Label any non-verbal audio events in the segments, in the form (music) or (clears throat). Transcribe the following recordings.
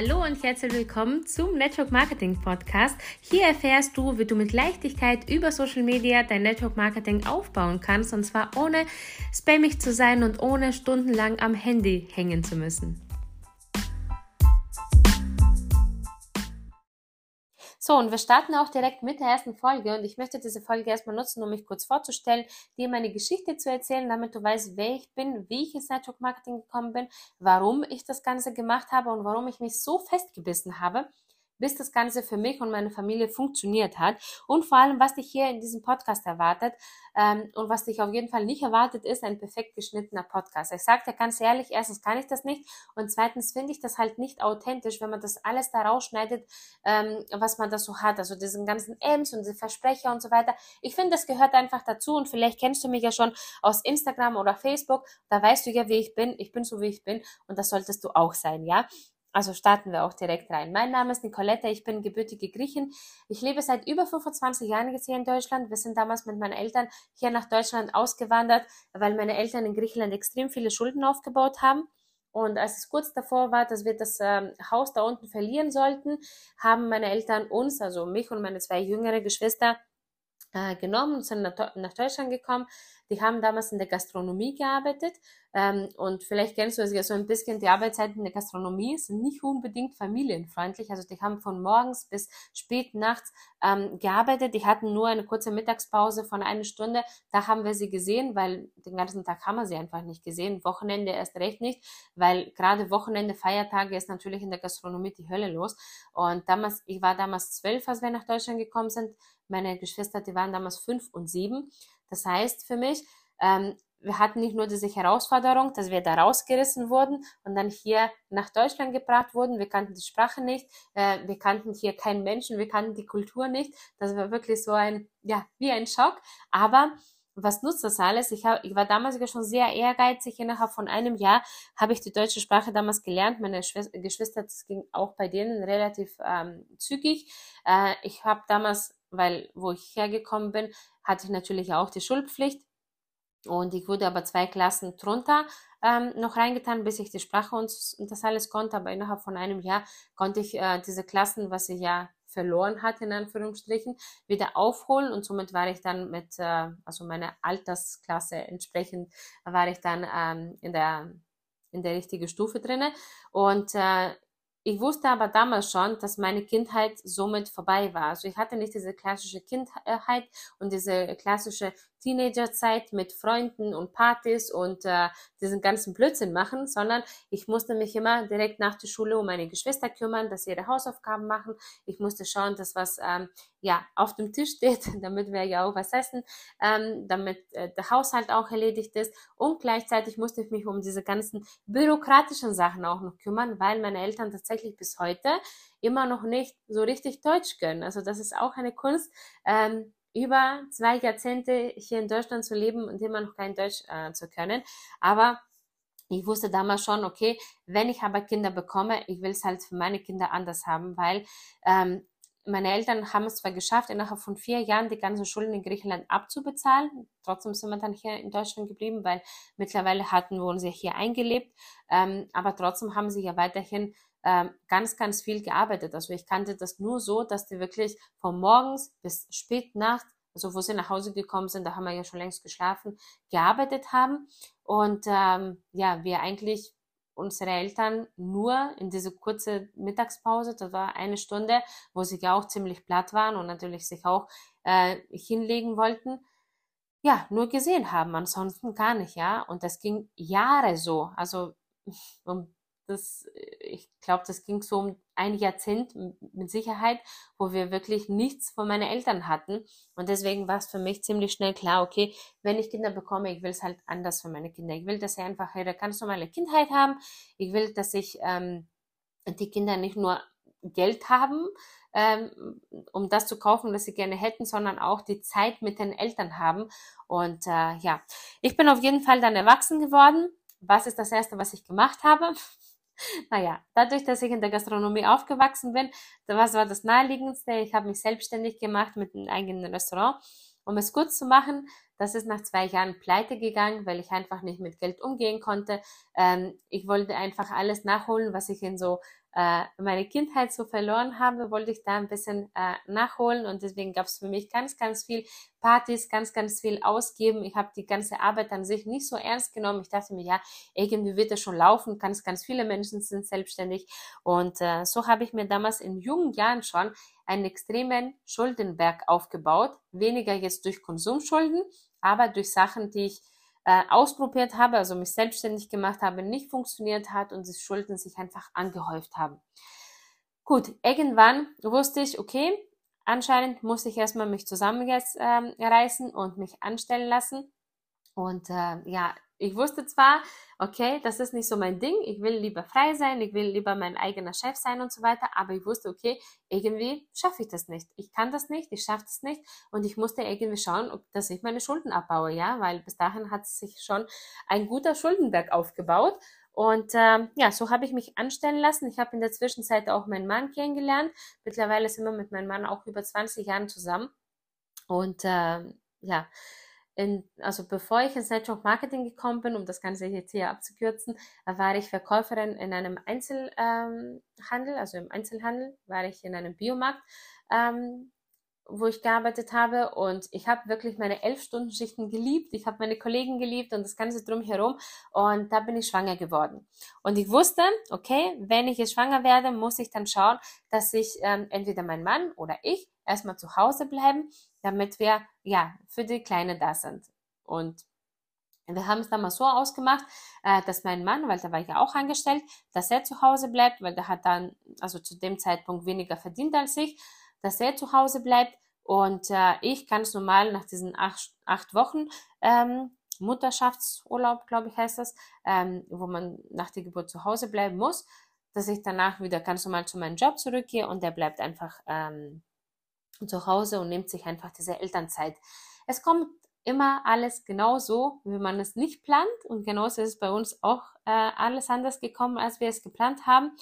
Hallo und herzlich willkommen zum Network Marketing Podcast. Hier erfährst du, wie du mit Leichtigkeit über Social Media dein Network Marketing aufbauen kannst und zwar ohne spammig zu sein und ohne stundenlang am Handy hängen zu müssen. So, und wir starten auch direkt mit der ersten Folge. Und ich möchte diese Folge erstmal nutzen, um mich kurz vorzustellen, dir meine Geschichte zu erzählen, damit du weißt, wer ich bin, wie ich ins Network Marketing gekommen bin, warum ich das Ganze gemacht habe und warum ich mich so festgebissen habe bis das Ganze für mich und meine Familie funktioniert hat. Und vor allem, was dich hier in diesem Podcast erwartet ähm, und was dich auf jeden Fall nicht erwartet, ist ein perfekt geschnittener Podcast. Ich sage dir ganz ehrlich, erstens kann ich das nicht und zweitens finde ich das halt nicht authentisch, wenn man das alles da rausschneidet, ähm, was man da so hat. Also diesen ganzen Ems und diese Versprecher und so weiter. Ich finde, das gehört einfach dazu und vielleicht kennst du mich ja schon aus Instagram oder Facebook. Da weißt du ja, wie ich bin. Ich bin so, wie ich bin und das solltest du auch sein, ja. Also starten wir auch direkt rein. Mein Name ist Nicoletta, ich bin gebürtige Griechin. Ich lebe seit über 25 Jahren jetzt hier in Deutschland. Wir sind damals mit meinen Eltern hier nach Deutschland ausgewandert, weil meine Eltern in Griechenland extrem viele Schulden aufgebaut haben. Und als es kurz davor war, dass wir das ähm, Haus da unten verlieren sollten, haben meine Eltern uns, also mich und meine zwei jüngere Geschwister, äh, genommen und sind nach, nach Deutschland gekommen. Die haben damals in der Gastronomie gearbeitet ähm, und vielleicht kennst du es ja so ein bisschen, die Arbeitszeiten in der Gastronomie sind nicht unbedingt familienfreundlich. Also die haben von morgens bis spät nachts ähm, gearbeitet. Die hatten nur eine kurze Mittagspause von einer Stunde. Da haben wir sie gesehen, weil den ganzen Tag haben wir sie einfach nicht gesehen. Wochenende erst recht nicht, weil gerade Wochenende, Feiertage ist natürlich in der Gastronomie die Hölle los. Und damals, ich war damals zwölf, als wir nach Deutschland gekommen sind. Meine Geschwister, die waren damals fünf und sieben. Das heißt für mich, ähm, wir hatten nicht nur diese Herausforderung, dass wir da rausgerissen wurden und dann hier nach Deutschland gebracht wurden. Wir kannten die Sprache nicht, äh, wir kannten hier keinen Menschen, wir kannten die Kultur nicht. Das war wirklich so ein, ja, wie ein Schock. Aber was nutzt das alles? Ich, hab, ich war damals sogar schon sehr ehrgeizig. Innerhalb von einem Jahr habe ich die deutsche Sprache damals gelernt. Meine Geschwister, das ging auch bei denen relativ ähm, zügig. Äh, ich habe damals, weil wo ich hergekommen bin, hatte ich natürlich auch die Schulpflicht. Und ich wurde aber zwei Klassen drunter ähm, noch reingetan, bis ich die Sprache und, und, das alles konnte. Aber innerhalb von einem Jahr konnte ich äh, diese Klassen, was ich ja verloren hatte, in Anführungsstrichen, wieder aufholen. Und somit war ich dann mit, äh, also meiner Altersklasse entsprechend, war ich dann ähm, in der in der richtigen Stufe drinne. Und äh, ich wusste aber damals schon, dass meine Kindheit somit vorbei war. Also ich hatte nicht diese klassische Kindheit und diese klassische Teenagerzeit mit Freunden und Partys und äh, diesen ganzen Blödsinn machen, sondern ich musste mich immer direkt nach der Schule um meine Geschwister kümmern, dass sie ihre Hausaufgaben machen. Ich musste schauen, dass was ähm, ja auf dem Tisch steht, (laughs) damit wir ja auch was essen, ähm, damit äh, der Haushalt auch erledigt ist und gleichzeitig musste ich mich um diese ganzen bürokratischen Sachen auch noch kümmern, weil meine Eltern tatsächlich bis heute immer noch nicht so richtig Deutsch können. Also das ist auch eine Kunst. Ähm, über zwei Jahrzehnte hier in Deutschland zu leben und immer noch kein Deutsch äh, zu können. Aber ich wusste damals schon, okay, wenn ich aber Kinder bekomme, ich will es halt für meine Kinder anders haben, weil ähm, meine Eltern haben es zwar geschafft, innerhalb von vier Jahren die ganzen Schulden in Griechenland abzubezahlen. Trotzdem sind wir dann hier in Deutschland geblieben, weil mittlerweile hatten wir uns ja hier eingelebt. Ähm, aber trotzdem haben sie ja weiterhin ähm, ganz, ganz viel gearbeitet. Also ich kannte das nur so, dass die wirklich von morgens bis spät Nacht, also wo sie nach Hause gekommen sind, da haben wir ja schon längst geschlafen, gearbeitet haben. Und ähm, ja, wir eigentlich unsere Eltern nur in diese kurze Mittagspause, das war eine Stunde, wo sie ja auch ziemlich platt waren und natürlich sich auch äh, hinlegen wollten, ja, nur gesehen haben, ansonsten gar nicht, ja. Und das ging Jahre so. Also (laughs) um das, äh, ich glaube, das ging so um ein Jahrzehnt mit Sicherheit, wo wir wirklich nichts von meinen Eltern hatten. Und deswegen war es für mich ziemlich schnell klar, okay, wenn ich Kinder bekomme, ich will es halt anders für meine Kinder. Ich will, dass sie einfach ihre ganz normale Kindheit haben. Ich will, dass ich ähm, die Kinder nicht nur Geld haben, ähm, um das zu kaufen, was sie gerne hätten, sondern auch die Zeit mit den Eltern haben. Und äh, ja, ich bin auf jeden Fall dann erwachsen geworden. Was ist das Erste, was ich gemacht habe? (laughs) Naja, dadurch, dass ich in der Gastronomie aufgewachsen bin, was war das Naheliegendste? Ich habe mich selbstständig gemacht mit einem eigenen Restaurant. Um es kurz zu machen, das ist nach zwei Jahren pleite gegangen, weil ich einfach nicht mit Geld umgehen konnte. Ähm, ich wollte einfach alles nachholen, was ich in so äh, meine Kindheit so verloren habe, wollte ich da ein bisschen äh, nachholen und deswegen gab es für mich ganz, ganz viel Partys, ganz, ganz viel ausgeben. Ich habe die ganze Arbeit an sich nicht so ernst genommen. Ich dachte mir, ja, irgendwie wird es schon laufen. Ganz, ganz viele Menschen sind selbstständig und äh, so habe ich mir damals in jungen Jahren schon einen extremen Schuldenberg aufgebaut. Weniger jetzt durch Konsumschulden, aber durch Sachen, die ich äh, ausprobiert habe, also mich selbstständig gemacht habe, nicht funktioniert hat und die Schulden sich einfach angehäuft haben. Gut, irgendwann wusste ich, okay, anscheinend muss ich erstmal mich zusammenreißen ähm, und mich anstellen lassen. Und äh, ja, ich wusste zwar, okay, das ist nicht so mein Ding, ich will lieber frei sein, ich will lieber mein eigener Chef sein und so weiter, aber ich wusste, okay, irgendwie schaffe ich das nicht. Ich kann das nicht, ich schaffe das nicht und ich musste irgendwie schauen, ob, dass ich meine Schulden abbaue, ja, weil bis dahin hat sich schon ein guter Schuldenberg aufgebaut und ähm, ja, so habe ich mich anstellen lassen. Ich habe in der Zwischenzeit auch meinen Mann kennengelernt. Mittlerweile sind wir mit meinem Mann auch über 20 Jahren zusammen. Und ähm, ja, in, also bevor ich ins Network Marketing gekommen bin, um das Ganze jetzt hier abzukürzen, war ich Verkäuferin in einem Einzelhandel, ähm, also im Einzelhandel, war ich in einem Biomarkt, ähm, wo ich gearbeitet habe und ich habe wirklich meine elf Stunden Schichten geliebt. Ich habe meine Kollegen geliebt und das Ganze drumherum und da bin ich schwanger geworden. Und ich wusste, okay, wenn ich jetzt schwanger werde, muss ich dann schauen, dass ich ähm, entweder mein Mann oder ich erstmal zu Hause bleiben damit wir ja für die Kleine da sind. Und wir haben es dann mal so ausgemacht, äh, dass mein Mann, weil der war ja auch angestellt, dass er zu Hause bleibt, weil der hat dann also zu dem Zeitpunkt weniger verdient als ich, dass er zu Hause bleibt und äh, ich ganz normal nach diesen acht, acht Wochen ähm, Mutterschaftsurlaub, glaube ich, heißt das, ähm, wo man nach der Geburt zu Hause bleiben muss, dass ich danach wieder ganz normal zu meinem Job zurückgehe und der bleibt einfach ähm, zu Hause und nimmt sich einfach diese Elternzeit. Es kommt immer alles genau so, wie man es nicht plant und genauso ist es bei uns auch äh, alles anders gekommen, als wir es geplant haben.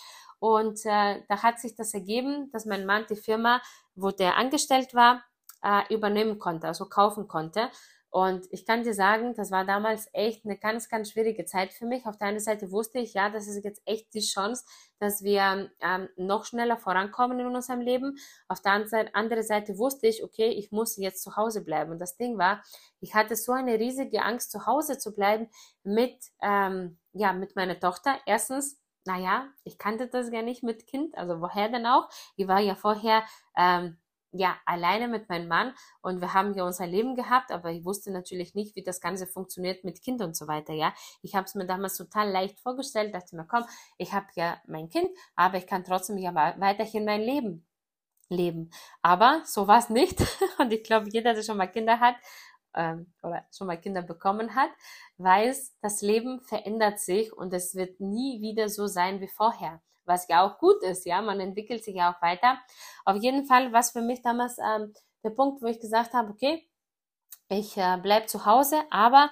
Und äh, da hat sich das ergeben, dass mein Mann die Firma, wo der angestellt war, äh, übernehmen konnte, also kaufen konnte. Und ich kann dir sagen, das war damals echt eine ganz, ganz schwierige Zeit für mich. Auf der einen Seite wusste ich, ja, das ist jetzt echt die Chance, dass wir ähm, noch schneller vorankommen in unserem Leben. Auf der anderen Seite wusste ich, okay, ich muss jetzt zu Hause bleiben. Und das Ding war, ich hatte so eine riesige Angst, zu Hause zu bleiben mit, ähm, ja, mit meiner Tochter. Erstens, naja, ich kannte das gar nicht mit Kind, also woher denn auch? Ich war ja vorher ähm, ja, alleine mit meinem Mann und wir haben ja unser Leben gehabt, aber ich wusste natürlich nicht, wie das Ganze funktioniert mit Kind und so weiter, ja. Ich habe es mir damals total leicht vorgestellt, dachte mir, komm, ich habe ja mein Kind, aber ich kann trotzdem ja weiterhin mein Leben leben. Aber so war es nicht (laughs) und ich glaube, jeder, der schon mal Kinder hat ähm, oder schon mal Kinder bekommen hat, weiß, das Leben verändert sich und es wird nie wieder so sein wie vorher was ja auch gut ist, ja, man entwickelt sich ja auch weiter. Auf jeden Fall war es für mich damals ähm, der Punkt, wo ich gesagt habe, okay, ich äh, bleib zu Hause, aber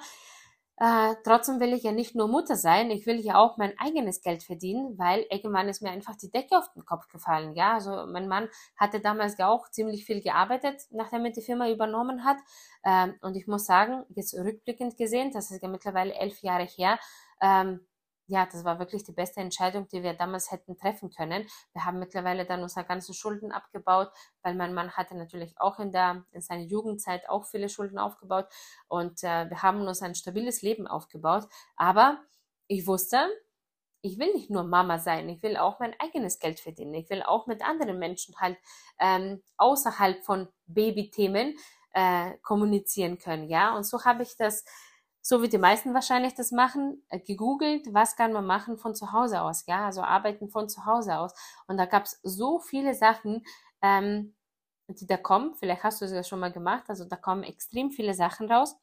äh, trotzdem will ich ja nicht nur Mutter sein, ich will ja auch mein eigenes Geld verdienen, weil irgendwann ist mir einfach die Decke auf den Kopf gefallen. Ja, also mein Mann hatte damals ja auch ziemlich viel gearbeitet, nachdem er die Firma übernommen hat. Ähm, und ich muss sagen, jetzt rückblickend gesehen, das ist ja mittlerweile elf Jahre her, ähm, ja, das war wirklich die beste Entscheidung, die wir damals hätten treffen können. Wir haben mittlerweile dann unsere ganzen Schulden abgebaut, weil mein Mann hatte natürlich auch in der in seiner Jugendzeit auch viele Schulden aufgebaut und äh, wir haben uns ein stabiles Leben aufgebaut. Aber ich wusste, ich will nicht nur Mama sein, ich will auch mein eigenes Geld verdienen. Ich will auch mit anderen Menschen halt ähm, außerhalb von Babythemen äh, kommunizieren können, ja. Und so habe ich das so wie die meisten wahrscheinlich das machen, äh, gegoogelt, was kann man machen von zu Hause aus, ja, also arbeiten von zu Hause aus. Und da gab es so viele Sachen, ähm, die da kommen. Vielleicht hast du es ja schon mal gemacht. Also da kommen extrem viele Sachen raus.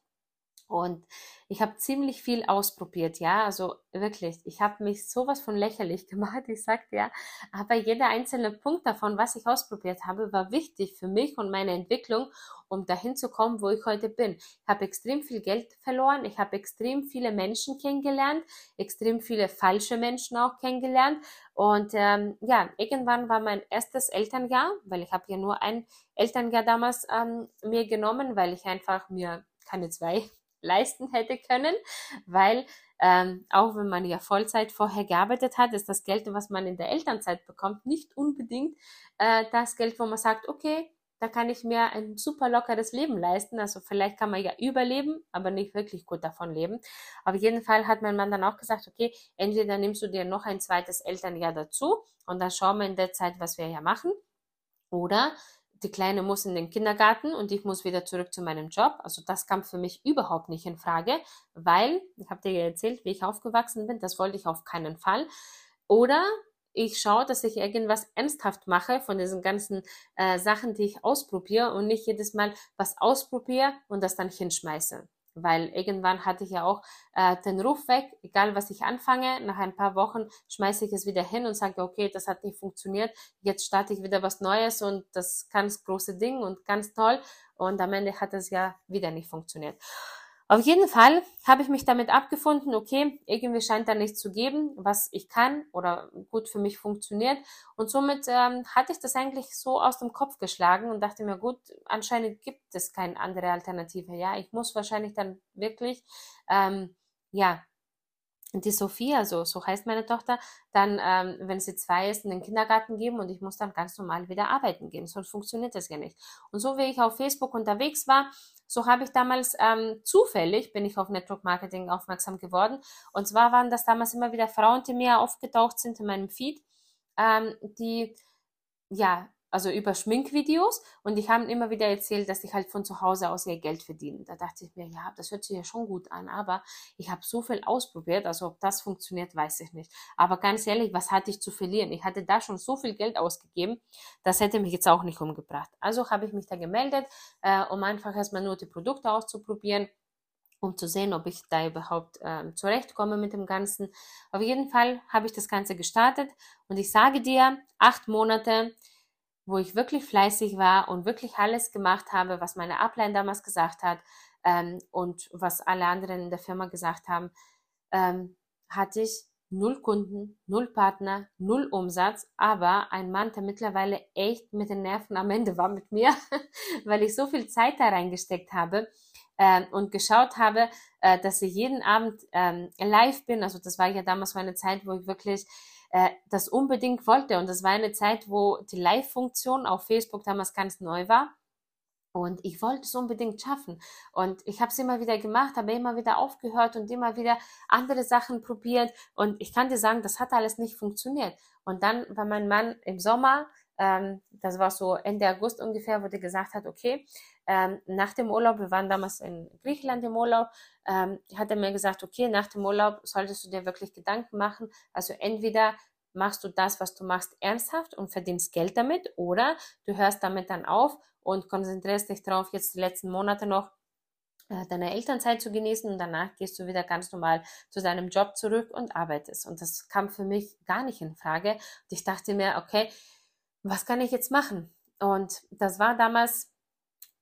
Und ich habe ziemlich viel ausprobiert, ja, also wirklich, ich habe mich sowas von lächerlich (laughs) gemacht, ich sagte ja, aber jeder einzelne Punkt davon, was ich ausprobiert habe, war wichtig für mich und meine Entwicklung, um dahin zu kommen, wo ich heute bin. Ich habe extrem viel Geld verloren, ich habe extrem viele Menschen kennengelernt, extrem viele falsche Menschen auch kennengelernt und ähm, ja, irgendwann war mein erstes Elternjahr, weil ich habe ja nur ein Elternjahr damals ähm, mir genommen, weil ich einfach mir keine zwei leisten hätte können, weil ähm, auch wenn man ja Vollzeit vorher gearbeitet hat, ist das Geld, was man in der Elternzeit bekommt, nicht unbedingt äh, das Geld, wo man sagt, okay, da kann ich mir ein super lockeres Leben leisten. Also vielleicht kann man ja überleben, aber nicht wirklich gut davon leben. Auf jeden Fall hat mein Mann dann auch gesagt, okay, entweder nimmst du dir noch ein zweites Elternjahr dazu und dann schauen wir in der Zeit, was wir ja machen. Oder die Kleine muss in den Kindergarten und ich muss wieder zurück zu meinem Job. Also das kam für mich überhaupt nicht in Frage, weil, ich habe dir ja erzählt, wie ich aufgewachsen bin, das wollte ich auf keinen Fall. Oder ich schaue, dass ich irgendwas ernsthaft mache von diesen ganzen äh, Sachen, die ich ausprobiere und nicht jedes Mal was ausprobiere und das dann hinschmeiße. Weil irgendwann hatte ich ja auch äh, den Ruf weg, egal was ich anfange, nach ein paar Wochen schmeiße ich es wieder hin und sage, okay, das hat nicht funktioniert, jetzt starte ich wieder was Neues und das ganz große Ding und ganz toll und am Ende hat es ja wieder nicht funktioniert. Auf jeden Fall habe ich mich damit abgefunden, okay, irgendwie scheint da nichts zu geben, was ich kann oder gut für mich funktioniert. Und somit ähm, hatte ich das eigentlich so aus dem Kopf geschlagen und dachte mir, gut, anscheinend gibt es keine andere Alternative. Ja, ich muss wahrscheinlich dann wirklich, ähm, ja, die Sophia, so, so heißt meine Tochter, dann, ähm, wenn sie zwei ist, in den Kindergarten geben und ich muss dann ganz normal wieder arbeiten gehen. Sonst funktioniert das ja nicht. Und so wie ich auf Facebook unterwegs war, so habe ich damals ähm, zufällig, bin ich auf Network Marketing aufmerksam geworden. Und zwar waren das damals immer wieder Frauen, die mir aufgetaucht sind in meinem Feed, ähm, die ja also über Schminkvideos und die haben immer wieder erzählt, dass ich halt von zu Hause aus ihr Geld verdienen. Da dachte ich mir, ja, das hört sich ja schon gut an, aber ich habe so viel ausprobiert, also ob das funktioniert, weiß ich nicht. Aber ganz ehrlich, was hatte ich zu verlieren? Ich hatte da schon so viel Geld ausgegeben, das hätte mich jetzt auch nicht umgebracht. Also habe ich mich da gemeldet, äh, um einfach erstmal nur die Produkte auszuprobieren um zu sehen, ob ich da überhaupt ähm, zurechtkomme mit dem Ganzen. Auf jeden Fall habe ich das Ganze gestartet und ich sage dir, acht Monate, wo ich wirklich fleißig war und wirklich alles gemacht habe, was meine Upline damals gesagt hat ähm, und was alle anderen in der Firma gesagt haben, ähm, hatte ich null Kunden, null Partner, null Umsatz, aber ein Mann, der mittlerweile echt mit den Nerven am Ende war mit mir, (laughs) weil ich so viel Zeit da reingesteckt habe äh, und geschaut habe, äh, dass ich jeden Abend ähm, live bin. Also das war ja damals so eine Zeit, wo ich wirklich äh, das unbedingt wollte. Und das war eine Zeit, wo die Live-Funktion auf Facebook damals ganz neu war. Und ich wollte es unbedingt schaffen. Und ich habe es immer wieder gemacht, habe immer wieder aufgehört und immer wieder andere Sachen probiert. Und ich kann dir sagen, das hat alles nicht funktioniert. Und dann war mein Mann im Sommer, ähm, das war so Ende August ungefähr, wo der gesagt hat, okay, ähm, nach dem Urlaub, wir waren damals in Griechenland im Urlaub, ähm, hat er mir gesagt, okay, nach dem Urlaub solltest du dir wirklich Gedanken machen. Also entweder machst du das, was du machst, ernsthaft und verdienst Geld damit oder du hörst damit dann auf und konzentrierst dich darauf, jetzt die letzten Monate noch äh, deine Elternzeit zu genießen und danach gehst du wieder ganz normal zu deinem Job zurück und arbeitest. Und das kam für mich gar nicht in Frage. Und ich dachte mir, okay, was kann ich jetzt machen? Und das war damals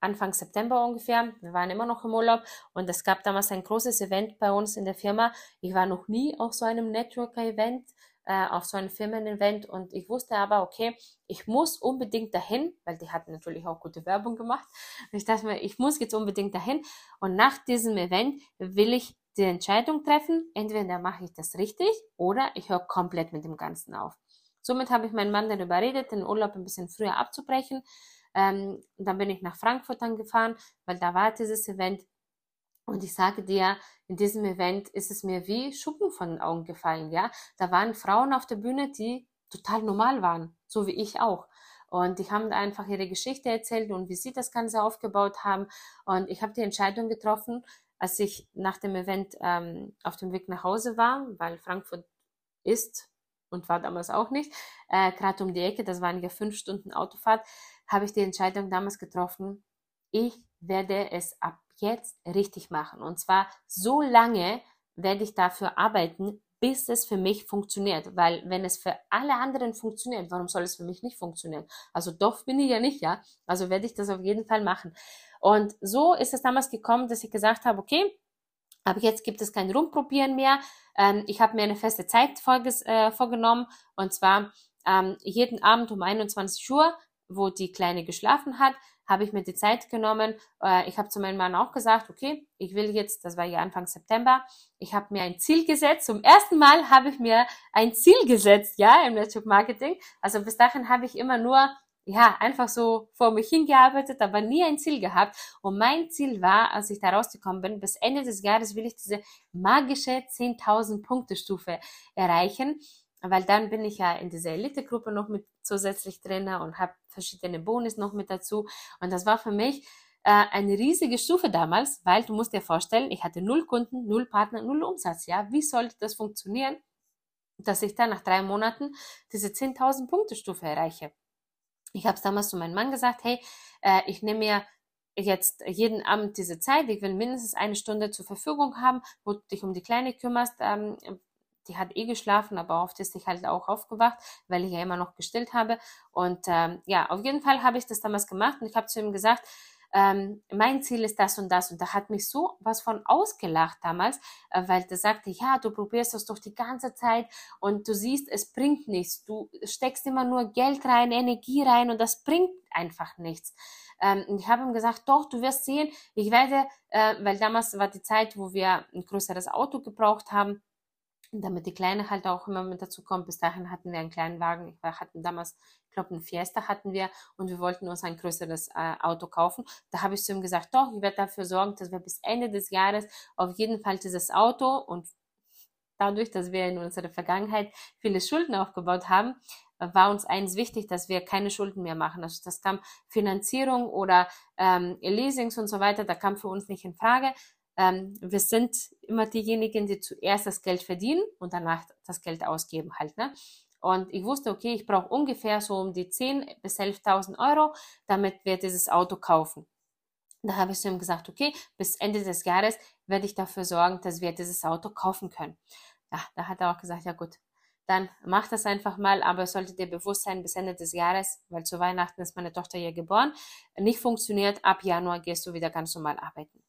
Anfang September ungefähr. Wir waren immer noch im Urlaub und es gab damals ein großes Event bei uns in der Firma. Ich war noch nie auf so einem Networker-Event, äh, auf so einem Firmen-Event und ich wusste aber, okay, ich muss unbedingt dahin, weil die hatten natürlich auch gute Werbung gemacht. Und ich dachte mir, ich muss jetzt unbedingt dahin und nach diesem Event will ich die Entscheidung treffen, entweder mache ich das richtig oder ich höre komplett mit dem Ganzen auf. Somit habe ich meinen Mann dann überredet, den Urlaub ein bisschen früher abzubrechen ähm, dann bin ich nach Frankfurt dann gefahren, weil da war dieses Event. Und ich sage dir, in diesem Event ist es mir wie Schuppen von den Augen gefallen, ja. Da waren Frauen auf der Bühne, die total normal waren, so wie ich auch. Und die haben einfach ihre Geschichte erzählt und wie sie das Ganze aufgebaut haben. Und ich habe die Entscheidung getroffen, als ich nach dem Event ähm, auf dem Weg nach Hause war, weil Frankfurt ist und war damals auch nicht, äh, gerade um die Ecke, das waren ja fünf Stunden Autofahrt, habe ich die Entscheidung damals getroffen, ich werde es ab jetzt richtig machen. Und zwar so lange werde ich dafür arbeiten, bis es für mich funktioniert. Weil wenn es für alle anderen funktioniert, warum soll es für mich nicht funktionieren? Also doof bin ich ja nicht, ja. Also werde ich das auf jeden Fall machen. Und so ist es damals gekommen, dass ich gesagt habe, okay, aber jetzt gibt es kein Rumprobieren mehr. Ähm, ich habe mir eine feste Zeit vorges äh, vorgenommen und zwar ähm, jeden Abend um 21 Uhr wo die Kleine geschlafen hat, habe ich mir die Zeit genommen. Äh, ich habe zu meinem Mann auch gesagt, okay, ich will jetzt, das war ja Anfang September, ich habe mir ein Ziel gesetzt. Zum ersten Mal habe ich mir ein Ziel gesetzt, ja, im Network Marketing. Also bis dahin habe ich immer nur ja, einfach so vor mich hingearbeitet, aber nie ein Ziel gehabt. Und mein Ziel war, als ich da rausgekommen bin, bis Ende des Jahres will ich diese magische 10.000 Punkte Stufe erreichen, weil dann bin ich ja in dieser Elite-Gruppe noch mit zusätzlich drin und habe verschiedene Bonus noch mit dazu. Und das war für mich äh, eine riesige Stufe damals, weil du musst dir vorstellen, ich hatte null Kunden, null Partner, null Umsatz. Ja, wie sollte das funktionieren, dass ich dann nach drei Monaten diese 10.000 Punkte Stufe erreiche? Ich habe es damals zu meinem Mann gesagt, hey, äh, ich nehme mir jetzt jeden Abend diese Zeit, ich will mindestens eine Stunde zur Verfügung haben, wo du dich um die Kleine kümmerst. Ähm, die hat eh geschlafen, aber oft ist sie halt auch aufgewacht, weil ich ja immer noch gestillt habe. Und ähm, ja, auf jeden Fall habe ich das damals gemacht und ich habe zu ihm gesagt, ähm, mein Ziel ist das und das. Und da hat mich so was von ausgelacht damals, äh, weil der sagte, ja, du probierst das doch die ganze Zeit und du siehst, es bringt nichts. Du steckst immer nur Geld rein, Energie rein und das bringt einfach nichts. Ähm, ich habe ihm gesagt, doch, du wirst sehen, ich werde, äh, weil damals war die Zeit, wo wir ein größeres Auto gebraucht haben, damit die Kleine halt auch immer mit dazu kommt. Bis dahin hatten wir einen kleinen Wagen. Wir hatten damals, glaube, einen Fiesta hatten wir und wir wollten uns ein größeres äh, Auto kaufen. Da habe ich zu ihm gesagt, doch, ich werde dafür sorgen, dass wir bis Ende des Jahres auf jeden Fall dieses Auto und dadurch, dass wir in unserer Vergangenheit viele Schulden aufgebaut haben, war uns eins wichtig, dass wir keine Schulden mehr machen. Also das kam Finanzierung oder ähm, Leasings und so weiter, da kam für uns nicht in Frage, ähm, wir sind immer diejenigen, die zuerst das Geld verdienen und danach das Geld ausgeben halt. Ne? Und ich wusste, okay, ich brauche ungefähr so um die 10.000 bis 11.000 Euro, damit wir dieses Auto kaufen. Da habe ich zu ihm gesagt, okay, bis Ende des Jahres werde ich dafür sorgen, dass wir dieses Auto kaufen können. Ja, da hat er auch gesagt, ja gut, dann mach das einfach mal, aber es sollte dir bewusst sein, bis Ende des Jahres, weil zu Weihnachten ist meine Tochter ja geboren, nicht funktioniert, ab Januar gehst du wieder ganz normal arbeiten.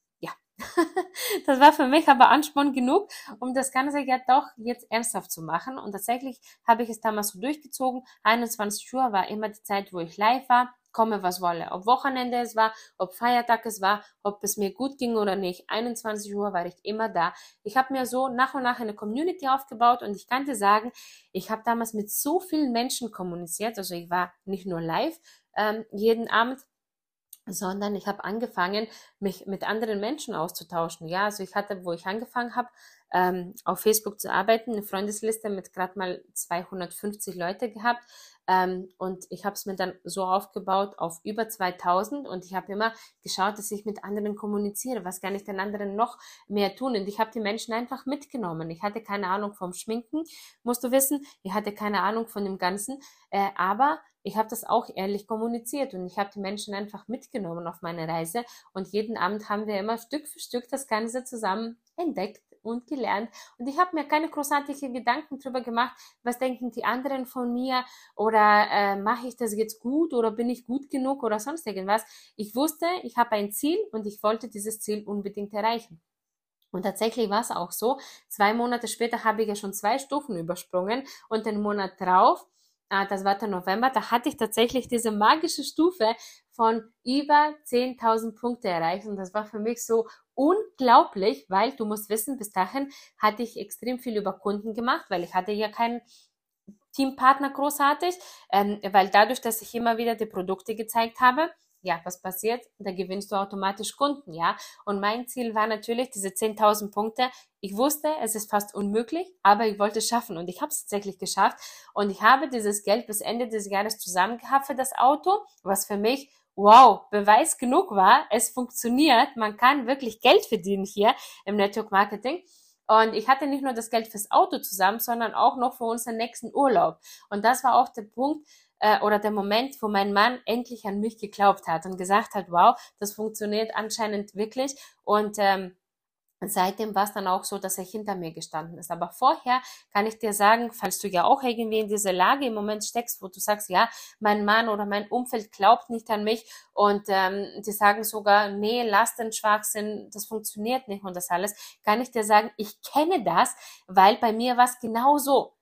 (laughs) das war für mich aber Ansporn genug, um das Ganze ja doch jetzt ernsthaft zu machen. Und tatsächlich habe ich es damals so durchgezogen. 21 Uhr war immer die Zeit, wo ich live war komme, was wolle. Ob Wochenende es war, ob Feiertag es war, ob es mir gut ging oder nicht. 21 Uhr war ich immer da. Ich habe mir so nach und nach eine Community aufgebaut und ich kann dir sagen, ich habe damals mit so vielen Menschen kommuniziert. Also ich war nicht nur live ähm, jeden Abend, sondern ich habe angefangen, mich mit anderen Menschen auszutauschen. Ja, also ich hatte, wo ich angefangen habe, ähm, auf Facebook zu arbeiten, eine Freundesliste mit gerade mal 250 Leute gehabt. Ähm, und ich habe es mir dann so aufgebaut auf über 2000 und ich habe immer geschaut, dass ich mit anderen kommuniziere. Was kann ich den anderen noch mehr tun? Und ich habe die Menschen einfach mitgenommen. Ich hatte keine Ahnung vom Schminken, musst du wissen. Ich hatte keine Ahnung von dem Ganzen. Äh, aber ich habe das auch ehrlich kommuniziert und ich habe die Menschen einfach mitgenommen auf meine Reise und jeden Abend haben wir immer Stück für Stück das Ganze zusammen entdeckt und gelernt. Und ich habe mir keine großartigen Gedanken darüber gemacht, was denken die anderen von mir oder äh, mache ich das jetzt gut oder bin ich gut genug oder sonst irgendwas. Ich wusste, ich habe ein Ziel und ich wollte dieses Ziel unbedingt erreichen. Und tatsächlich war es auch so. Zwei Monate später habe ich ja schon zwei Stufen übersprungen und den Monat drauf ah, das war der November, da hatte ich tatsächlich diese magische Stufe von über 10.000 Punkte erreicht. Und das war für mich so unglaublich, weil du musst wissen, bis dahin hatte ich extrem viel über Kunden gemacht, weil ich hatte ja keinen Teampartner großartig, ähm, weil dadurch, dass ich immer wieder die Produkte gezeigt habe, ja, was passiert? Da gewinnst du automatisch Kunden, ja. Und mein Ziel war natürlich diese 10.000 Punkte. Ich wusste, es ist fast unmöglich, aber ich wollte es schaffen und ich habe es tatsächlich geschafft. Und ich habe dieses Geld bis Ende des Jahres zusammen gehabt für das Auto, was für mich wow, Beweis genug war, es funktioniert, man kann wirklich Geld verdienen hier im Network Marketing. Und ich hatte nicht nur das Geld fürs Auto zusammen, sondern auch noch für unseren nächsten Urlaub. Und das war auch der Punkt, äh, oder der Moment, wo mein Mann endlich an mich geglaubt hat und gesagt hat, wow, das funktioniert anscheinend wirklich. Und ähm, seitdem war es dann auch so, dass er hinter mir gestanden ist. Aber vorher kann ich dir sagen, falls du ja auch irgendwie in dieser Lage im Moment steckst, wo du sagst, ja, mein Mann oder mein Umfeld glaubt nicht an mich und ähm, die sagen sogar, nee, lass den Schwachsinn, das funktioniert nicht und das alles, kann ich dir sagen, ich kenne das, weil bei mir war es genau so.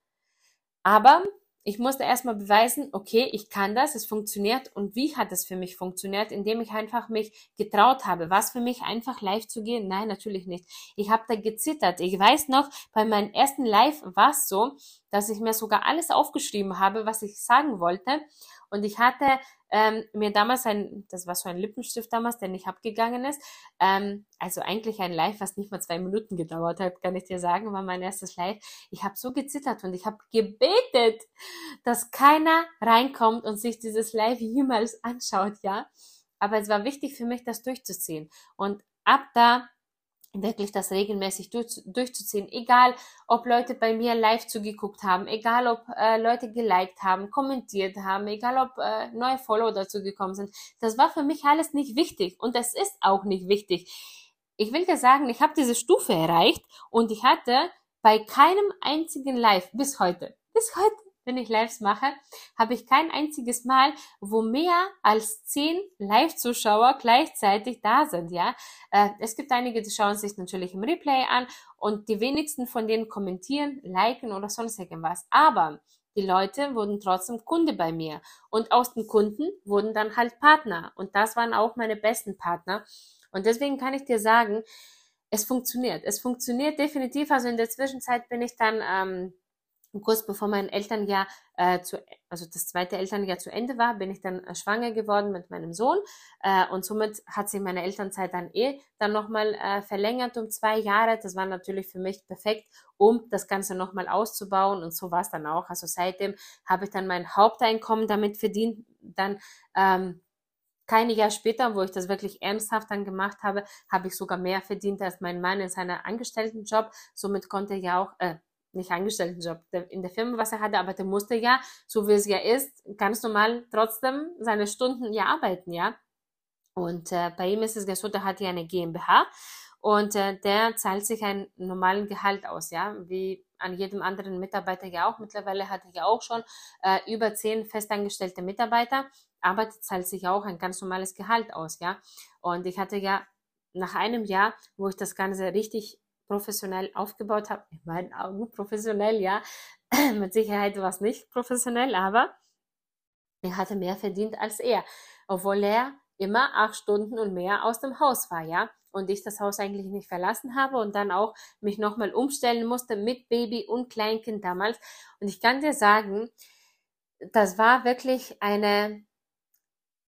Aber ich musste erstmal beweisen, okay, ich kann das, es funktioniert. Und wie hat es für mich funktioniert? Indem ich einfach mich getraut habe. Was für mich einfach live zu gehen? Nein, natürlich nicht. Ich habe da gezittert. Ich weiß noch, bei meinem ersten Live war es so, dass ich mir sogar alles aufgeschrieben habe, was ich sagen wollte. Und ich hatte ähm, mir damals ein, das war so ein Lippenstift damals, der nicht abgegangen ist. Ähm, also eigentlich ein Live, was nicht mal zwei Minuten gedauert hat, kann ich dir sagen, war mein erstes Live. Ich habe so gezittert und ich habe gebetet, dass keiner reinkommt und sich dieses Live jemals anschaut, ja. Aber es war wichtig für mich, das durchzuziehen. Und ab da wirklich das regelmäßig durch, durchzuziehen. Egal, ob Leute bei mir live zugeguckt haben, egal, ob äh, Leute geliked haben, kommentiert haben, egal, ob äh, neue Follower dazu gekommen sind. Das war für mich alles nicht wichtig und es ist auch nicht wichtig. Ich will dir sagen, ich habe diese Stufe erreicht und ich hatte bei keinem einzigen Live bis heute, bis heute wenn ich Lives mache, habe ich kein einziges Mal, wo mehr als zehn Live-Zuschauer gleichzeitig da sind, ja. Äh, es gibt einige, die schauen sich natürlich im Replay an und die wenigsten von denen kommentieren, liken oder sonst irgendwas. Aber die Leute wurden trotzdem Kunde bei mir. Und aus den Kunden wurden dann halt Partner. Und das waren auch meine besten Partner. Und deswegen kann ich dir sagen, es funktioniert. Es funktioniert definitiv. Also in der Zwischenzeit bin ich dann ähm, kurz bevor mein Elternjahr äh, zu, also das zweite Elternjahr zu Ende war, bin ich dann äh, schwanger geworden mit meinem Sohn äh, und somit hat sich meine Elternzeit dann eh dann nochmal äh, verlängert um zwei Jahre. Das war natürlich für mich perfekt, um das Ganze nochmal auszubauen und so war es dann auch. Also seitdem habe ich dann mein Haupteinkommen damit verdient, dann ähm, keine Jahr später, wo ich das wirklich ernsthaft dann gemacht habe, habe ich sogar mehr verdient als mein Mann in seiner Angestelltenjob. Somit konnte er ja auch, äh, nicht Angestelltenjob in der Firma, was er hatte, aber der musste ja, so wie es ja ist, ganz normal trotzdem seine Stunden ja arbeiten, ja. Und äh, bei ihm ist es ja so, der hat ja eine GmbH und äh, der zahlt sich einen normalen Gehalt aus, ja, wie an jedem anderen Mitarbeiter ja auch. Mittlerweile hat er ja auch schon äh, über zehn festangestellte Mitarbeiter, aber der zahlt sich auch ein ganz normales Gehalt aus, ja. Und ich hatte ja nach einem Jahr, wo ich das Ganze richtig professionell aufgebaut habe. In meinen Augen professionell, ja. (clears throat) Mit Sicherheit war es nicht professionell, aber er hatte mehr verdient als er, obwohl er immer acht Stunden und mehr aus dem Haus war, ja. Und ich das Haus eigentlich nicht verlassen habe und dann auch mich nochmal umstellen musste mit Baby und Kleinkind damals. Und ich kann dir sagen, das war wirklich eine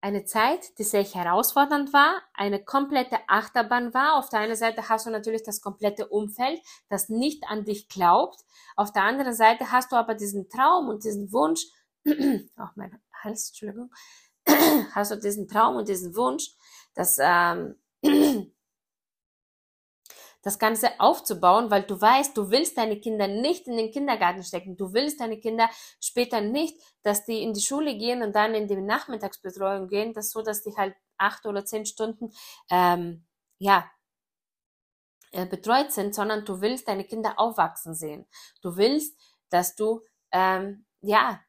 eine Zeit, die sehr herausfordernd war, eine komplette Achterbahn war. Auf der einen Seite hast du natürlich das komplette Umfeld, das nicht an dich glaubt. Auf der anderen Seite hast du aber diesen Traum und diesen Wunsch, (clears throat) auch mein Hals, Entschuldigung, (clears throat) hast du diesen Traum und diesen Wunsch, dass ähm, (clears throat) das Ganze aufzubauen, weil du weißt, du willst deine Kinder nicht in den Kindergarten stecken. Du willst deine Kinder später nicht, dass die in die Schule gehen und dann in die Nachmittagsbetreuung gehen, das so, dass die halt acht oder zehn Stunden, ähm, ja, äh, betreut sind, sondern du willst deine Kinder aufwachsen sehen. Du willst, dass du, ähm, ja,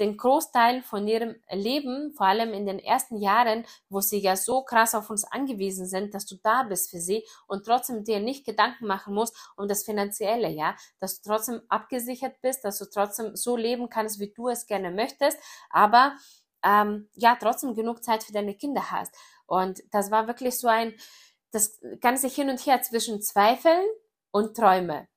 den Großteil von ihrem Leben, vor allem in den ersten Jahren, wo sie ja so krass auf uns angewiesen sind, dass du da bist für sie und trotzdem dir nicht Gedanken machen musst um das Finanzielle, ja, dass du trotzdem abgesichert bist, dass du trotzdem so leben kannst, wie du es gerne möchtest, aber ähm, ja, trotzdem genug Zeit für deine Kinder hast. Und das war wirklich so ein, das ganze Hin und Her zwischen Zweifeln und Träume.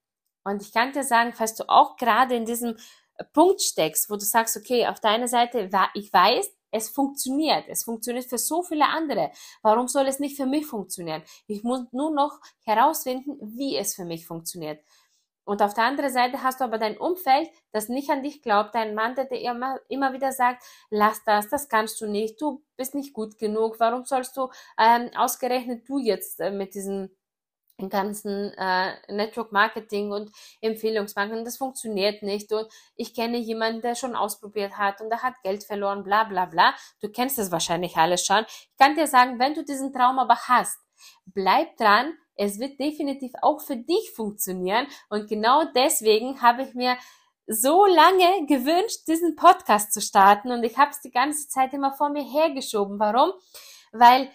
Und ich kann dir sagen, falls du auch gerade in diesem Punkt steckst, wo du sagst, okay, auf deiner Seite, ich weiß, es funktioniert. Es funktioniert für so viele andere. Warum soll es nicht für mich funktionieren? Ich muss nur noch herausfinden, wie es für mich funktioniert. Und auf der anderen Seite hast du aber dein Umfeld, das nicht an dich glaubt, dein Mann, der dir immer, immer wieder sagt, lass das, das kannst du nicht, du bist nicht gut genug, warum sollst du ähm, ausgerechnet du jetzt äh, mit diesem ganzen äh, Network Marketing und Empfehlungsmarketing, das funktioniert nicht und ich kenne jemanden, der schon ausprobiert hat und der hat Geld verloren, bla bla bla. Du kennst das wahrscheinlich alles schon. Ich kann dir sagen, wenn du diesen Traum aber hast, bleib dran, es wird definitiv auch für dich funktionieren und genau deswegen habe ich mir so lange gewünscht, diesen Podcast zu starten und ich habe es die ganze Zeit immer vor mir hergeschoben. Warum? Weil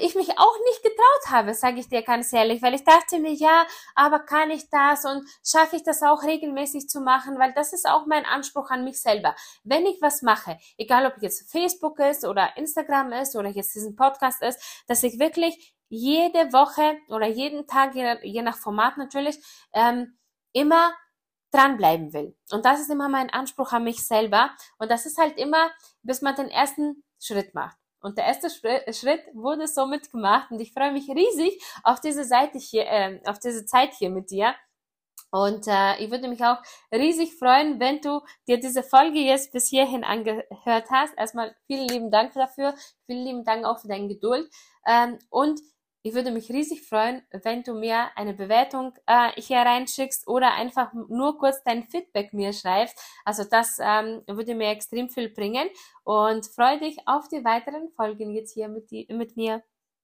ich mich auch nicht getraut habe, sage ich dir ganz ehrlich, weil ich dachte mir, ja, aber kann ich das und schaffe ich das auch regelmäßig zu machen, weil das ist auch mein Anspruch an mich selber. Wenn ich was mache, egal ob jetzt Facebook ist oder Instagram ist oder jetzt diesen Podcast ist, dass ich wirklich jede Woche oder jeden Tag, je, nach Format natürlich, ähm, immer dranbleiben will. Und das ist immer mein Anspruch an mich selber. Und das ist halt immer, bis man den ersten Schritt macht. Und der erste Schritt wurde somit gemacht und ich freue mich riesig auf diese Seite hier, äh, auf diese Zeit hier mit dir. Und äh, ich würde mich auch riesig freuen, wenn du dir diese Folge jetzt bis hierhin angehört hast. Erstmal vielen lieben Dank dafür, vielen lieben Dank auch für deine Geduld. Ähm, und ich würde mich riesig freuen, wenn du mir eine Bewertung äh, hier reinschickst oder einfach nur kurz dein Feedback mir schreibst. Also das ähm, würde mir extrem viel bringen und freue dich auf die weiteren Folgen jetzt hier mit, die, mit mir.